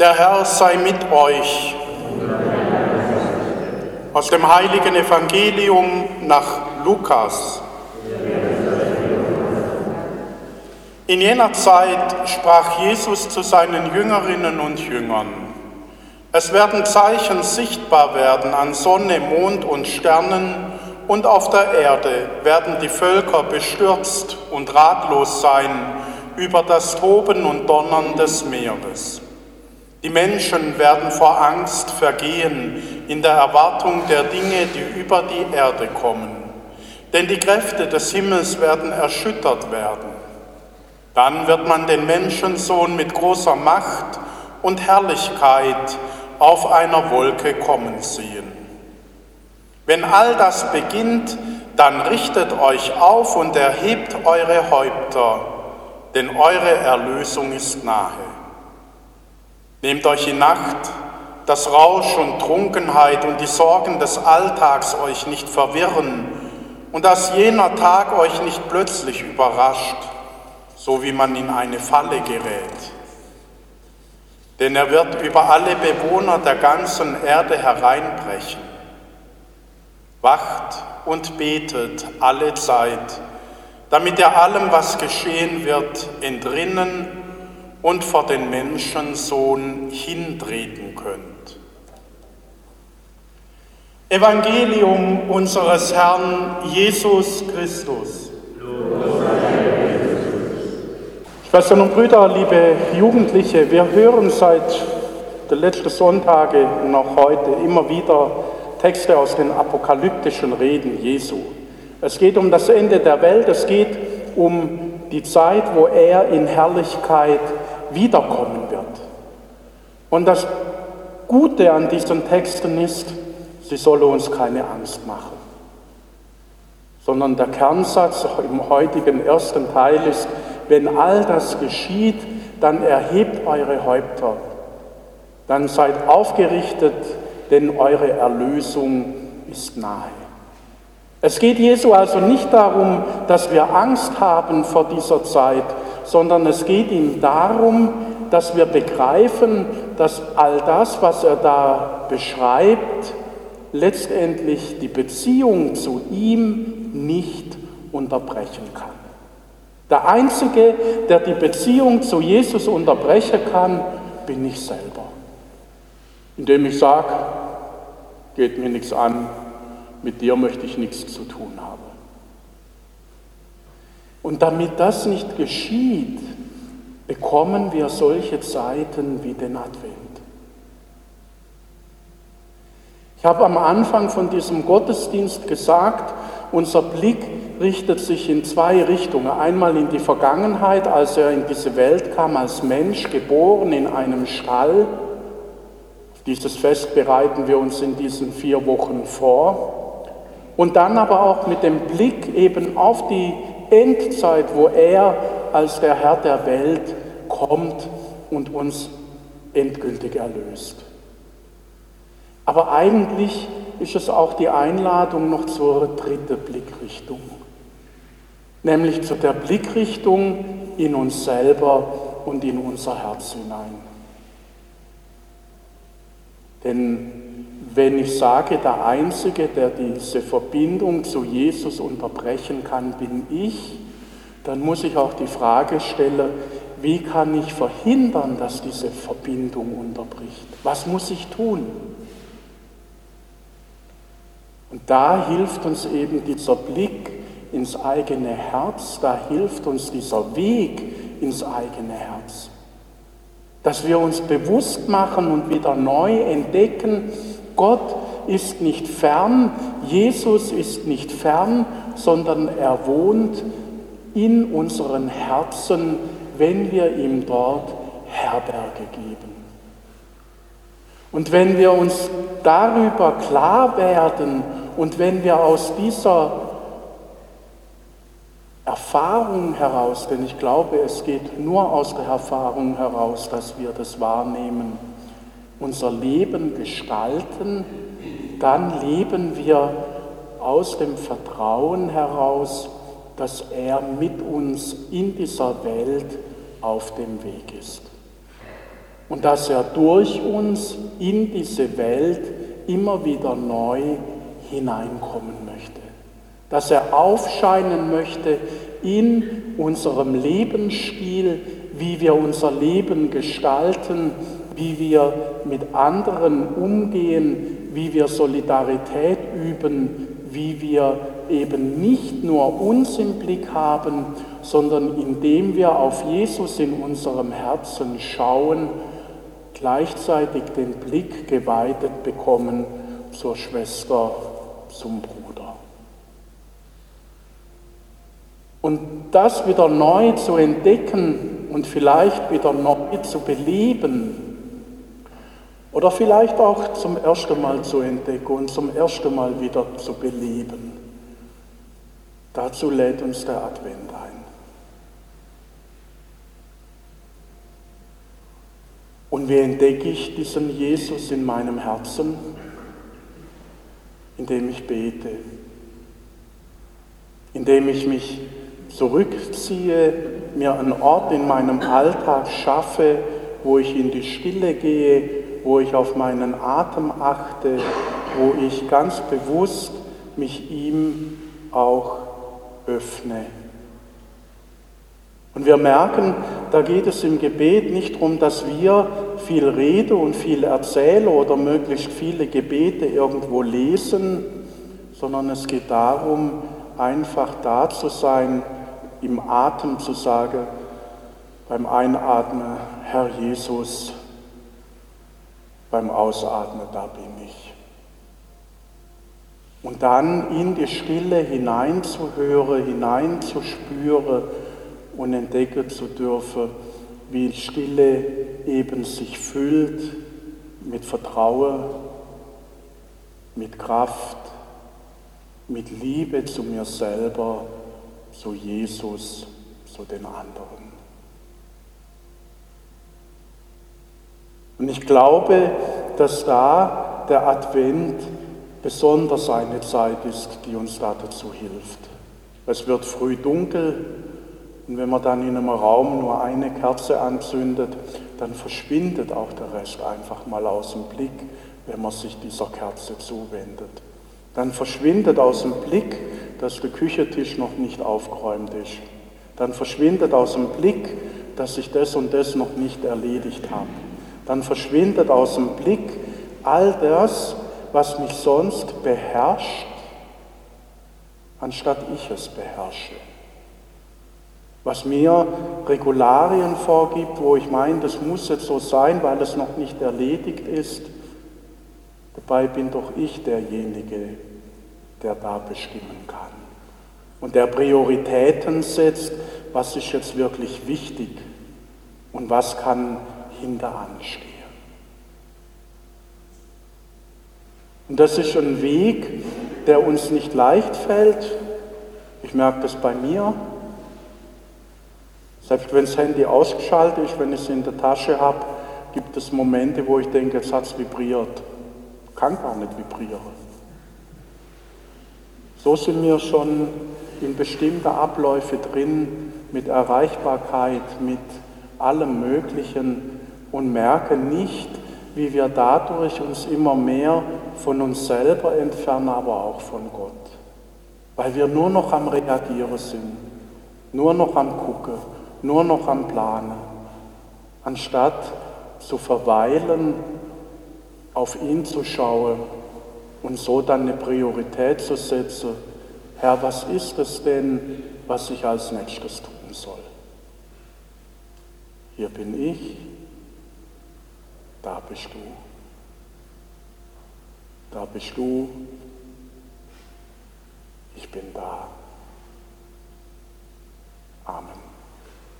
Der Herr sei mit euch. Aus dem heiligen Evangelium nach Lukas. In jener Zeit sprach Jesus zu seinen Jüngerinnen und Jüngern, es werden Zeichen sichtbar werden an Sonne, Mond und Sternen, und auf der Erde werden die Völker bestürzt und ratlos sein über das Toben und Donnern des Meeres. Die Menschen werden vor Angst vergehen in der Erwartung der Dinge, die über die Erde kommen. Denn die Kräfte des Himmels werden erschüttert werden. Dann wird man den Menschensohn mit großer Macht und Herrlichkeit auf einer Wolke kommen sehen. Wenn all das beginnt, dann richtet euch auf und erhebt eure Häupter, denn eure Erlösung ist nahe. Nehmt euch in Nacht, dass Rausch und Trunkenheit und die Sorgen des Alltags euch nicht verwirren und dass jener Tag euch nicht plötzlich überrascht, so wie man in eine Falle gerät. Denn er wird über alle Bewohner der ganzen Erde hereinbrechen. Wacht und betet alle Zeit, damit ihr allem, was geschehen wird, entrinnen und vor den Menschensohn hintreten könnt. Evangelium unseres Herrn Jesus Christus. Schwestern und Brüder, liebe Jugendliche, wir hören seit den letzten Sonntagen noch heute immer wieder Texte aus den apokalyptischen Reden Jesu. Es geht um das Ende der Welt, es geht um die Zeit, wo er in Herrlichkeit wiederkommen wird. Und das Gute an diesen Texten ist, sie solle uns keine Angst machen, sondern der Kernsatz im heutigen ersten Teil ist, wenn all das geschieht, dann erhebt eure Häupter, dann seid aufgerichtet, denn eure Erlösung ist nahe. Es geht Jesu also nicht darum, dass wir Angst haben vor dieser Zeit, sondern es geht ihm darum, dass wir begreifen, dass all das, was er da beschreibt, letztendlich die Beziehung zu ihm nicht unterbrechen kann. Der Einzige, der die Beziehung zu Jesus unterbrechen kann, bin ich selber. Indem ich sage, geht mir nichts an, mit dir möchte ich nichts zu tun haben. Und damit das nicht geschieht, bekommen wir solche Zeiten wie den Advent. Ich habe am Anfang von diesem Gottesdienst gesagt, unser Blick richtet sich in zwei Richtungen. Einmal in die Vergangenheit, als er in diese Welt kam als Mensch, geboren in einem Stall. Dieses Fest bereiten wir uns in diesen vier Wochen vor. Und dann aber auch mit dem Blick eben auf die Endzeit, wo er als der Herr der Welt kommt und uns endgültig erlöst. Aber eigentlich ist es auch die Einladung noch zur dritten Blickrichtung, nämlich zu der Blickrichtung in uns selber und in unser Herz hinein. Denn wenn ich sage, der Einzige, der diese Verbindung zu Jesus unterbrechen kann, bin ich, dann muss ich auch die Frage stellen, wie kann ich verhindern, dass diese Verbindung unterbricht? Was muss ich tun? Und da hilft uns eben dieser Blick ins eigene Herz, da hilft uns dieser Weg ins eigene Herz. Dass wir uns bewusst machen und wieder neu entdecken, Gott ist nicht fern, Jesus ist nicht fern, sondern er wohnt in unseren Herzen, wenn wir ihm dort Herberge geben. Und wenn wir uns darüber klar werden und wenn wir aus dieser Erfahrung heraus, denn ich glaube, es geht nur aus der Erfahrung heraus, dass wir das wahrnehmen, unser Leben gestalten, dann leben wir aus dem Vertrauen heraus, dass er mit uns in dieser Welt auf dem Weg ist. und dass er durch uns in diese Welt immer wieder neu hineinkommen möchte. Dass er aufscheinen möchte in unserem Lebensstil, wie wir unser Leben gestalten, wie wir mit anderen umgehen, wie wir Solidarität üben, wie wir eben nicht nur uns im Blick haben, sondern indem wir auf Jesus in unserem Herzen schauen, gleichzeitig den Blick geweitet bekommen zur Schwester, zum Bruder. Und das wieder neu zu entdecken und vielleicht wieder neu zu beleben, oder vielleicht auch zum ersten Mal zu entdecken und zum ersten Mal wieder zu beleben. Dazu lädt uns der Advent ein. Und wie entdecke ich diesen Jesus in meinem Herzen? Indem ich bete, indem ich mich zurückziehe, mir einen Ort in meinem Alltag schaffe, wo ich in die Stille gehe, wo ich auf meinen Atem achte, wo ich ganz bewusst mich ihm auch öffne. Und wir merken, da geht es im Gebet nicht darum, dass wir viel rede und viel erzähle oder möglichst viele Gebete irgendwo lesen, sondern es geht darum, einfach da zu sein, im Atem zu sagen, beim Einatmen, Herr Jesus, beim Ausatmen, da bin ich. Und dann in die Stille hineinzuhören, hineinzuspüren und entdecken zu dürfen, wie die Stille eben sich füllt mit Vertrauen, mit Kraft, mit Liebe zu mir selber, zu Jesus, zu den anderen. Und ich glaube, dass da der Advent besonders eine Zeit ist, die uns da dazu hilft. Es wird früh dunkel und wenn man dann in einem Raum nur eine Kerze anzündet, dann verschwindet auch der Rest einfach mal aus dem Blick, wenn man sich dieser Kerze zuwendet. Dann verschwindet aus dem Blick, dass der Küchentisch noch nicht aufgeräumt ist. Dann verschwindet aus dem Blick, dass ich das und das noch nicht erledigt habe. Dann verschwindet aus dem Blick all das, was mich sonst beherrscht, anstatt ich es beherrsche. Was mir Regularien vorgibt, wo ich meine, das muss jetzt so sein, weil es noch nicht erledigt ist. Dabei bin doch ich derjenige, der da bestimmen kann. Und der Prioritäten setzt, was ist jetzt wirklich wichtig und was kann hinteran stehen. Und das ist ein Weg, der uns nicht leicht fällt. Ich merke das bei mir. Selbst wenn das Handy ausgeschaltet ist, wenn ich es in der Tasche habe, gibt es Momente, wo ich denke, jetzt hat es vibriert. Kann gar nicht vibrieren. So sind wir schon in bestimmte Abläufe drin, mit Erreichbarkeit, mit allem Möglichen und merken nicht, wie wir dadurch uns immer mehr von uns selber entfernen, aber auch von Gott. Weil wir nur noch am Reagieren sind, nur noch am Gucken, nur noch am Planen, anstatt zu verweilen, auf ihn zu schauen und so dann eine Priorität zu setzen. Herr, was ist es denn, was ich als nächstes tun soll? Hier bin ich, da bist du. Da bist du. Ich bin da. Amen.